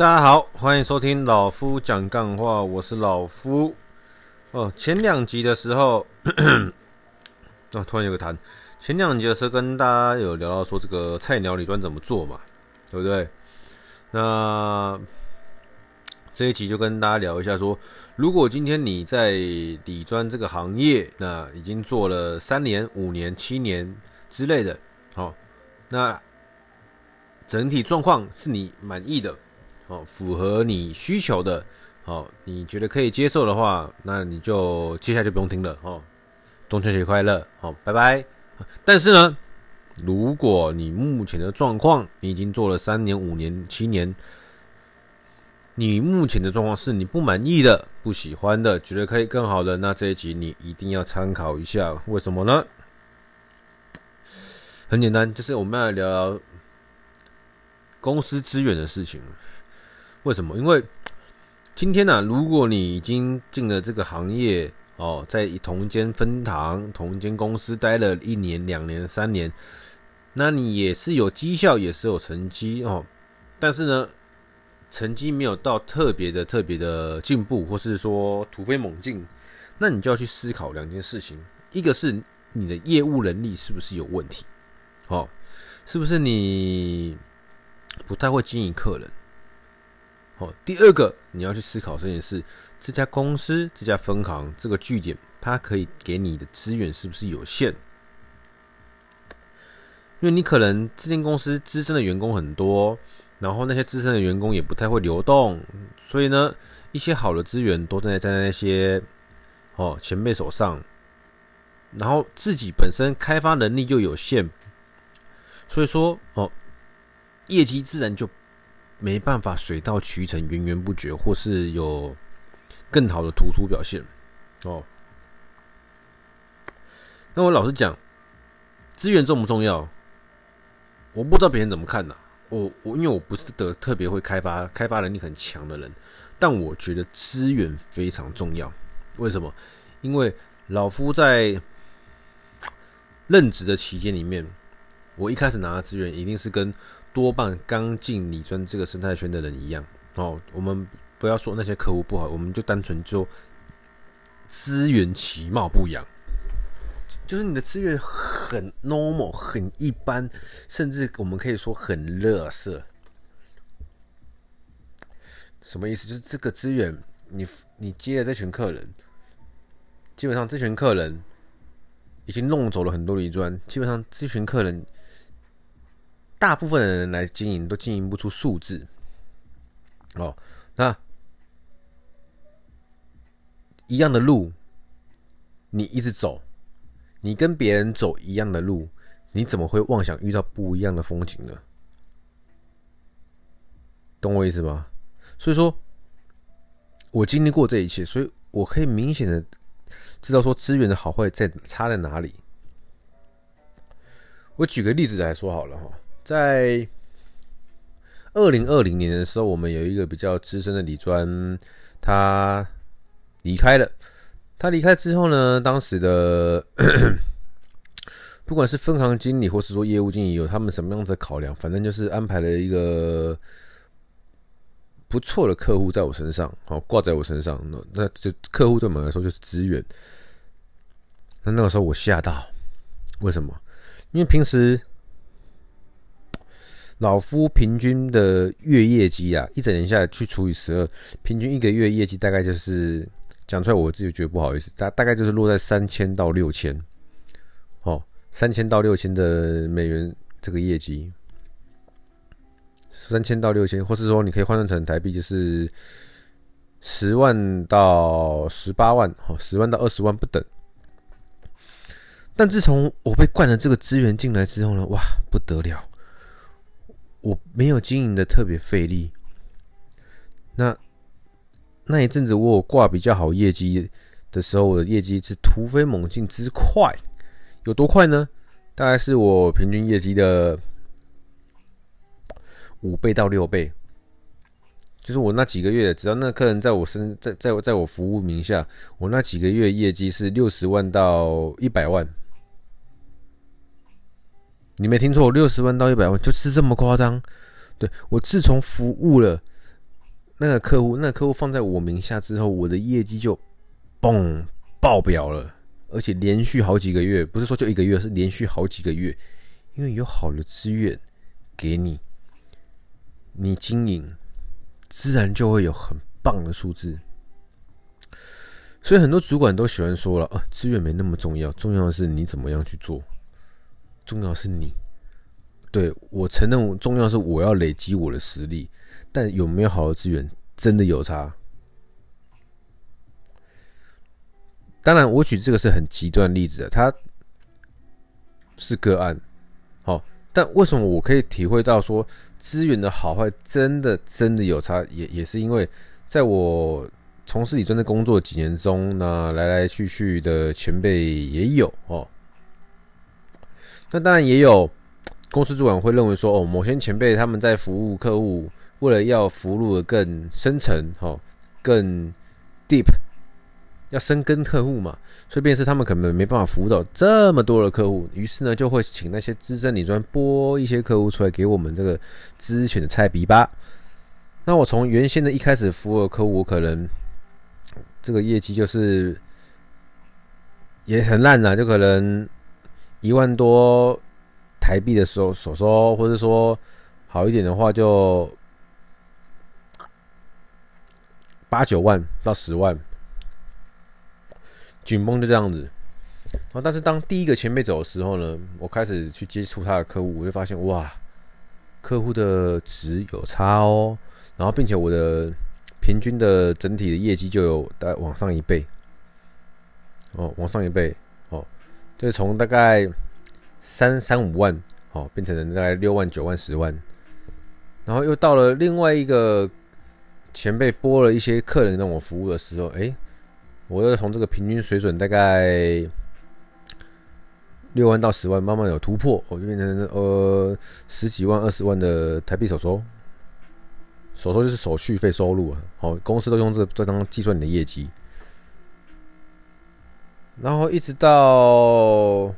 大家好，欢迎收听老夫讲干话，我是老夫。哦，前两集的时候，哦，突然有个谈。前两集的时候跟大家有聊到说这个菜鸟理专怎么做嘛，对不对？那这一集就跟大家聊一下说，如果今天你在理专这个行业，那已经做了三年、五年、七年之类的，好，那整体状况是你满意的。哦，符合你需求的，好，你觉得可以接受的话，那你就接下来就不用听了哦。中秋节快乐，好，拜拜。但是呢，如果你目前的状况，你已经做了三年、五年、七年，你目前的状况是你不满意的、不喜欢的，觉得可以更好的，那这一集你一定要参考一下。为什么呢？很简单，就是我们要聊聊公司资源的事情。为什么？因为今天呢、啊，如果你已经进了这个行业哦，在同一间分行、同一间公司待了一年、两年、三年，那你也是有绩效，也是有成绩哦。但是呢，成绩没有到特别的、特别的进步，或是说突飞猛进，那你就要去思考两件事情：一个是你的业务能力是不是有问题？哦，是不是你不太会经营客人？哦，第二个你要去思考这件事：这家公司、这家分行、这个据点，它可以给你的资源是不是有限？因为你可能这间公司资深的员工很多，然后那些资深的员工也不太会流动，所以呢，一些好的资源都在在那些哦前辈手上，然后自己本身开发能力又有限，所以说哦，业绩自然就。没办法水到渠成、源源不绝，或是有更好的突出表现哦。那我老实讲，资源重不重要？我不知道别人怎么看呐。我我因为我不是的特别会开发、开发能力很强的人，但我觉得资源非常重要。为什么？因为老夫在任职的期间里面，我一开始拿的资源一定是跟。多半刚进理专这个生态圈的人一样哦，我们不要说那些客户不好，我们就单纯就资源其貌不扬，就是你的资源很 normal，很一般，甚至我们可以说很垃圾。什么意思？就是这个资源，你你接了这群客人，基本上这群客人已经弄走了很多理专，基本上这群客人。大部分的人来经营都经营不出数字哦。那一样的路，你一直走，你跟别人走一样的路，你怎么会妄想遇到不一样的风景呢？懂我意思吗？所以说，我经历过这一切，所以我可以明显的知道说资源的好坏在差在哪里。我举个例子来说好了哈。在二零二零年的时候，我们有一个比较资深的李专，他离开了。他离开之后呢，当时的 不管是分行经理或是说业务经理，有他们什么样子的考量，反正就是安排了一个不错的客户在我身上，好挂在我身上。那那这客户对我们来说就是资源。那那个时候我吓到，为什么？因为平时。老夫平均的月业绩啊，一整年下来去除以十二，平均一个月业绩大概就是讲出来，我自己觉得不好意思，大大概就是落在三千到六千，哦，三千到六千的美元这个业绩，三千到六千，或是说你可以换算成台币，就是十万到十八万，哦，十万到二十万不等。但自从我被灌了这个资源进来之后呢，哇，不得了！我没有经营的特别费力，那那一阵子我挂比较好业绩的时候，我的业绩是突飞猛进之快，有多快呢？大概是我平均业绩的五倍到六倍，就是我那几个月，只要那客人在我身在在在我服务名下，我那几个月业绩是六十万到一百万。你没听错，我六十万到一百万就是这么夸张。对，我自从服务了那个客户，那个客户放在我名下之后，我的业绩就嘣爆表了，而且连续好几个月，不是说就一个月，是连续好几个月，因为有好的资源给你，你经营，自然就会有很棒的数字。所以很多主管都喜欢说了啊，资源没那么重要，重要的是你怎么样去做，重要是你。对，我承认，重要是我要累积我的实力，但有没有好的资源真的有差。当然，我举这个是很极端例子的，它是个案。好，但为什么我可以体会到说资源的好坏真的真的有差？也也是因为在我从事理专的工作几年中，那来来去去的前辈也有哦。那当然也有。公司主管会认为说，哦，某些前辈他们在服务客户，为了要服务的更深层，哈，更 deep，要深耕客户嘛，所以便是他们可能没办法服务到这么多的客户，于是呢，就会请那些资深理专拨一些客户出来给我们这个咨询的菜逼吧。那我从原先的一开始服务的客户，我可能这个业绩就是也很烂呐，就可能一万多。台币的时候，所说，或者说好一点的话，就八九万到十万，紧绷就这样子。然后但是当第一个前辈走的时候呢，我开始去接触他的客户，我就发现哇，客户的值有差哦。然后，并且我的平均的整体的业绩就有大往上一倍，哦，往上一倍，就是从大概。三三五万，哦，变成了大概六万、九万、十万，然后又到了另外一个前辈拨了一些客人让我服务的时候，哎、我又从这个平均水准大概六万到十万，慢慢有突破，我就变成呃十几万、二十万的台币手收，手收就是手续费收入啊，好，公司都用这这张计算你的业绩，然后一直到。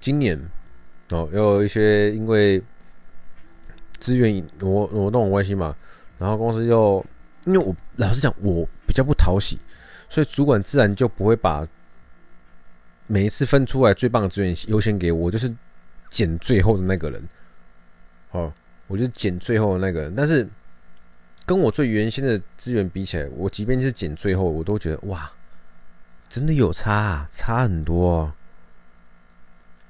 今年哦，有一些因为资源挪挪动关系嘛，然后公司又因为我老实讲，我比较不讨喜，所以主管自然就不会把每一次分出来最棒的资源优先给我，就是捡最后的那个人。哦，我就捡最后的那个人，但是跟我最原先的资源比起来，我即便是捡最后，我都觉得哇，真的有差啊，差很多。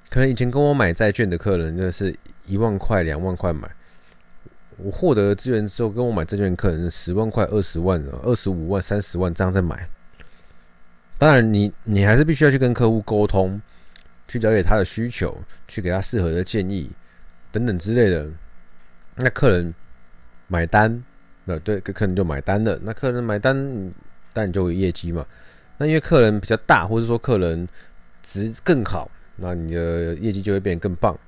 可能以前跟我买债券的客人，真的是一万块、两万块买，我获得资源之后，跟我买债券客人十万块、二十万、二十五万、三十万这样在买。当然你，你还是必须要去跟客户沟通，去了解他的需求，去给他适合的建议等等之类的。那客人买单，那对，客人就买单了。那客人买单，但你就有业绩嘛。那因为客人比较大，或者说客人值更好。那你的业绩就会变得更棒。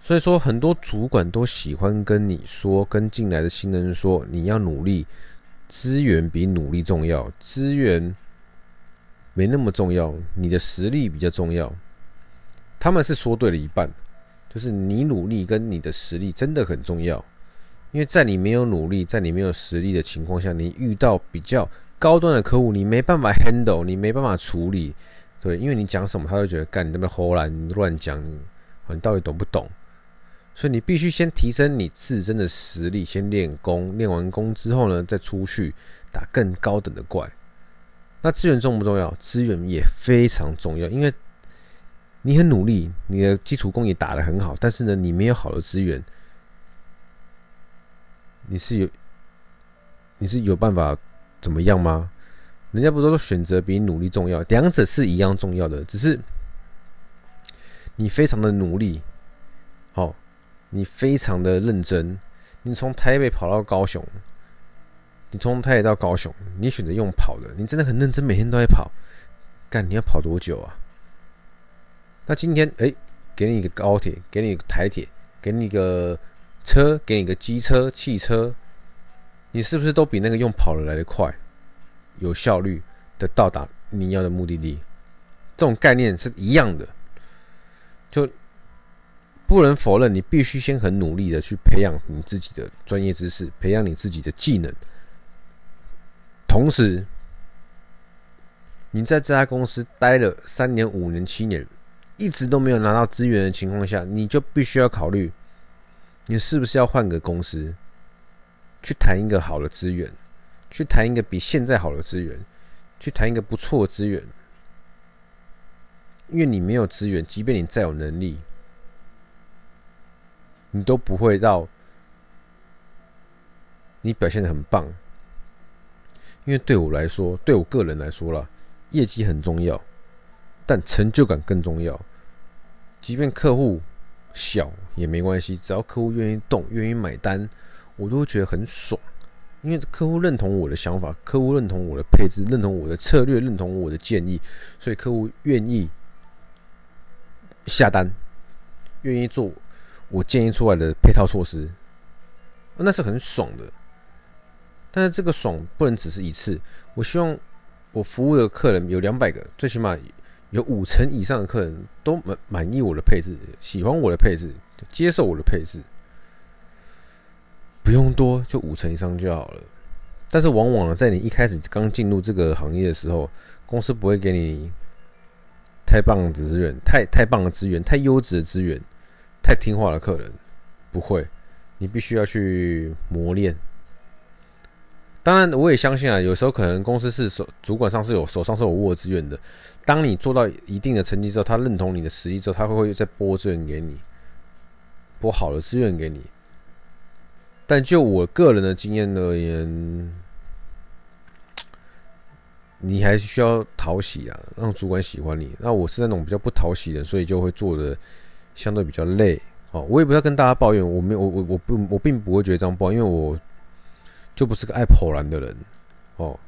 所以说，很多主管都喜欢跟你说，跟进来的新人说，你要努力，资源比努力重要，资源没那么重要，你的实力比较重要。他们是说对了一半，就是你努力跟你的实力真的很重要。因为在你没有努力，在你没有实力的情况下，你遇到比较高端的客户，你没办法 handle，你没办法处理。对，因为你讲什么，他会觉得干你那边唬烂，你乱讲，你到底懂不懂？所以你必须先提升你自身的实力，先练功，练完功之后呢，再出去打更高等的怪。那资源重不重要？资源也非常重要，因为你很努力，你的基础功也打得很好，但是呢，你没有好的资源，你是有你是有办法怎么样吗？人家不是说选择比努力重要，两者是一样重要的，只是你非常的努力，好，你非常的认真，你从台北跑到高雄，你从台北到高雄，你选择用跑的，你真的很认真，每天都在跑，干你要跑多久啊？那今天哎、给你一个高铁，给你一个台铁，给你一个车，给你一个机车、汽车，你是不是都比那个用跑的来的快？有效率的到达你要的目的地，这种概念是一样的。就不能否认，你必须先很努力的去培养你自己的专业知识，培养你自己的技能。同时，你在这家公司待了三年、五年、七年，一直都没有拿到资源的情况下，你就必须要考虑，你是不是要换个公司，去谈一个好的资源，去谈一个比现在好的资源，去谈一个不错的资源。因为你没有资源，即便你再有能力。你都不会到，你表现的很棒，因为对我来说，对我个人来说啦，业绩很重要，但成就感更重要。即便客户小也没关系，只要客户愿意动、愿意买单，我都觉得很爽。因为客户认同我的想法，客户认同我的配置，认同我的策略，认同我的建议，所以客户愿意下单，愿意做。我建议出来的配套措施，那是很爽的。但是这个爽不能只是一次。我希望我服务的客人有两百个，最起码有五成以上的客人都满满意我的配置，喜欢我的配置，接受我的配置。不用多，就五成以上就好了。但是往往呢，在你一开始刚进入这个行业的时候，公司不会给你太棒的资源，太太棒的资源，太优质的资源。太听话的客人不会，你必须要去磨练。当然，我也相信啊，有时候可能公司是手主管上是有手上是有握资源的。当你做到一定的成绩之后，他认同你的实力之后，他会会再拨资源给你，拨好的资源给你。但就我个人的经验而言，你还是需要讨喜啊，让主管喜欢你。那我是那种比较不讨喜的，所以就会做的。相对比较累，哦，我也不要跟大家抱怨，我没有，我我我不，我并不会觉得这样抱怨，因为我就不是个爱跑男的人，哦，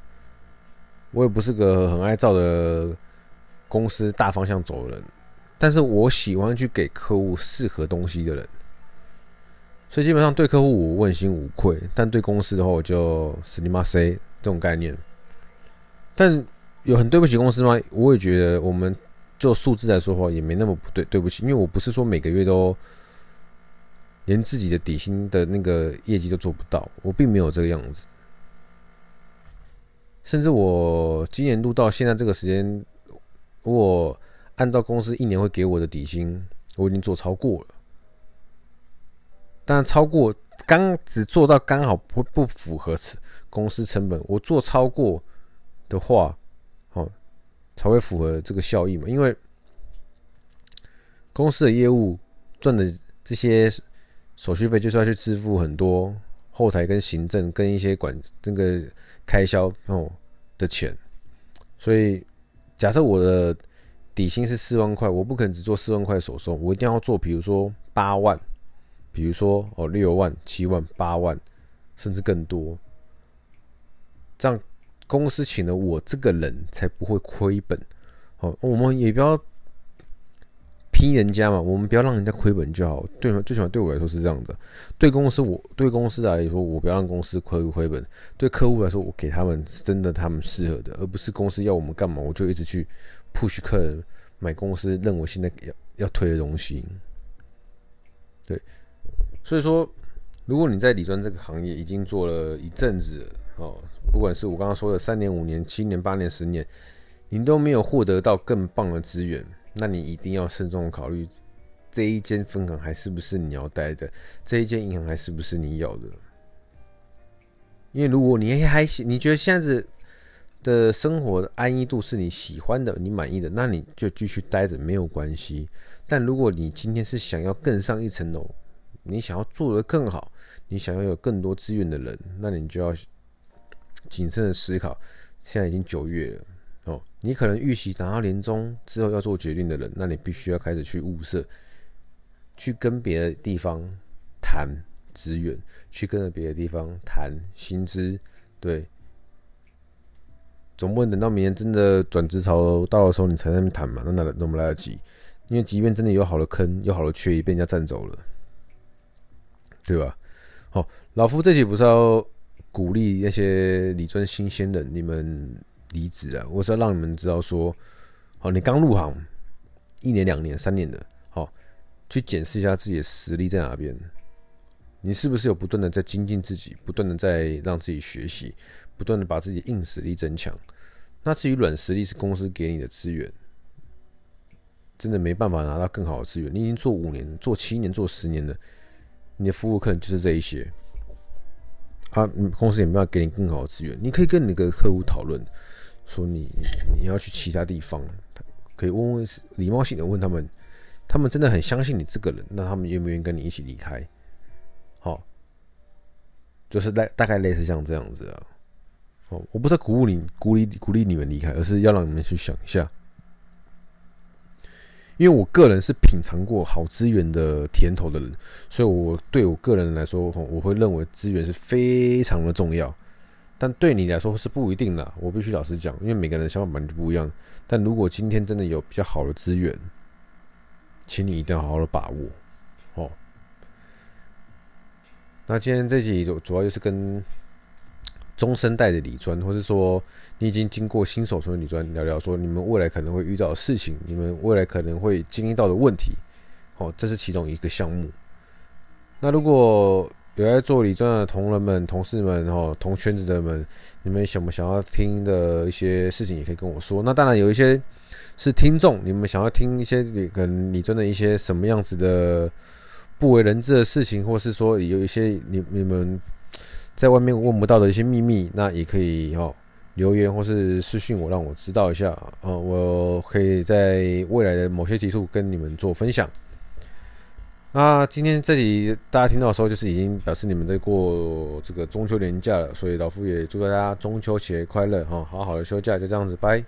我也不是个很爱照着公司大方向走的人，但是我喜欢去给客户适合东西的人，所以基本上对客户我问心无愧，但对公司的话我就死你妈塞这种概念，但有很对不起公司吗？我也觉得我们。就数字来说的话，也没那么不对，对不起，因为我不是说每个月都连自己的底薪的那个业绩都做不到，我并没有这个样子。甚至我今年度到现在这个时间，我按照公司一年会给我的底薪，我已经做超过了。但超过刚只做到刚好不不符合公司成本，我做超过的话。哦才会符合这个效益嘛？因为公司的业务赚的这些手续费，就是要去支付很多后台跟行政跟一些管这个开销哦的钱。所以假设我的底薪是四万块，我不可能只做四万块手收，我一定要做，比如说八万，比如说哦六万、七万、八万，甚至更多，这样。公司请了我这个人才不会亏本，好，我们也不要拼人家嘛，我们不要让人家亏本就好。对，最起码对我来说是这样子。对公司，我对公司来说，我不要让公司亏亏本；对客户来说，我给他们真的他们适合的，而不是公司要我们干嘛，我就一直去 push 客人买公司认为现在要要推的东西。对，所以说，如果你在理专这个行业已经做了一阵子。哦，不管是我刚刚说的三年、五年、七年、八年、十年，你都没有获得到更棒的资源，那你一定要慎重考虑，这一间分行还是不是你要待的？这一间银行还是不是你要的？因为如果你还喜，你觉得现在的生活的安逸度是你喜欢的、你满意的，那你就继续待着没有关系。但如果你今天是想要更上一层楼，你想要做得更好，你想要有更多资源的人，那你就要。谨慎的思考，现在已经九月了哦，你可能预期等到年终之后要做决定的人，那你必须要开始去物色，去跟别的地方谈资源，去跟着别的地方谈薪资，对，总不能等到明年真的转职潮到的时候你才在那边谈嘛，那哪那么来得及？因为即便真的有好的坑，有好的缺，也被人家占走了，对吧？好，老夫这集不是要。鼓励那些理专新鲜人，你们离职啊！我是要让你们知道说，好，你刚入行一年、两年、三年的，好，去检视一下自己的实力在哪边。你是不是有不断的在精进自己，不断的在让自己学习，不断的把自己硬实力增强？那至于软实力是公司给你的资源，真的没办法拿到更好的资源。你已经做五年、做七年、做十年了，你的服务可能就是这一些。啊，公司也没有给你更好的资源。你可以跟你的客户讨论，说你你要去其他地方，可以问问礼貌性的问他们，他们真的很相信你这个人，那他们愿不愿意跟你一起离开？好，就是大大概类似像这样子啊。哦，我不是鼓舞你、鼓励、鼓励你们离开，而是要让你们去想一下，因为我个人是品尝过好资源的甜头的人，所以我对我个人来说，我会认为资源是非常的重要。但对你来说是不一定的，我必须老实讲，因为每个人的想法本来就不一样。但如果今天真的有比较好的资源，请你一定要好好的把握。哦，那今天这集主主要就是跟。中生代的理专，或是说你已经经过新手村的理专聊聊，说你们未来可能会遇到的事情，你们未来可能会经历到的问题，哦，这是其中一个项目。那如果有在做理专的同仁们、同事们、哦，同圈子的们，你们想不想要听的一些事情，也可以跟我说。那当然有一些是听众，你们想要听一些可能理专的一些什么样子的不为人知的事情，或是说有一些你你们。在外面问不到的一些秘密，那也可以哦留言或是私信我，让我知道一下啊，我可以在未来的某些集数跟你们做分享。那今天这里大家听到的时候，就是已经表示你们在过这个中秋年假了，所以老夫也祝大家中秋节快乐哈，好好的休假，就这样子，拜。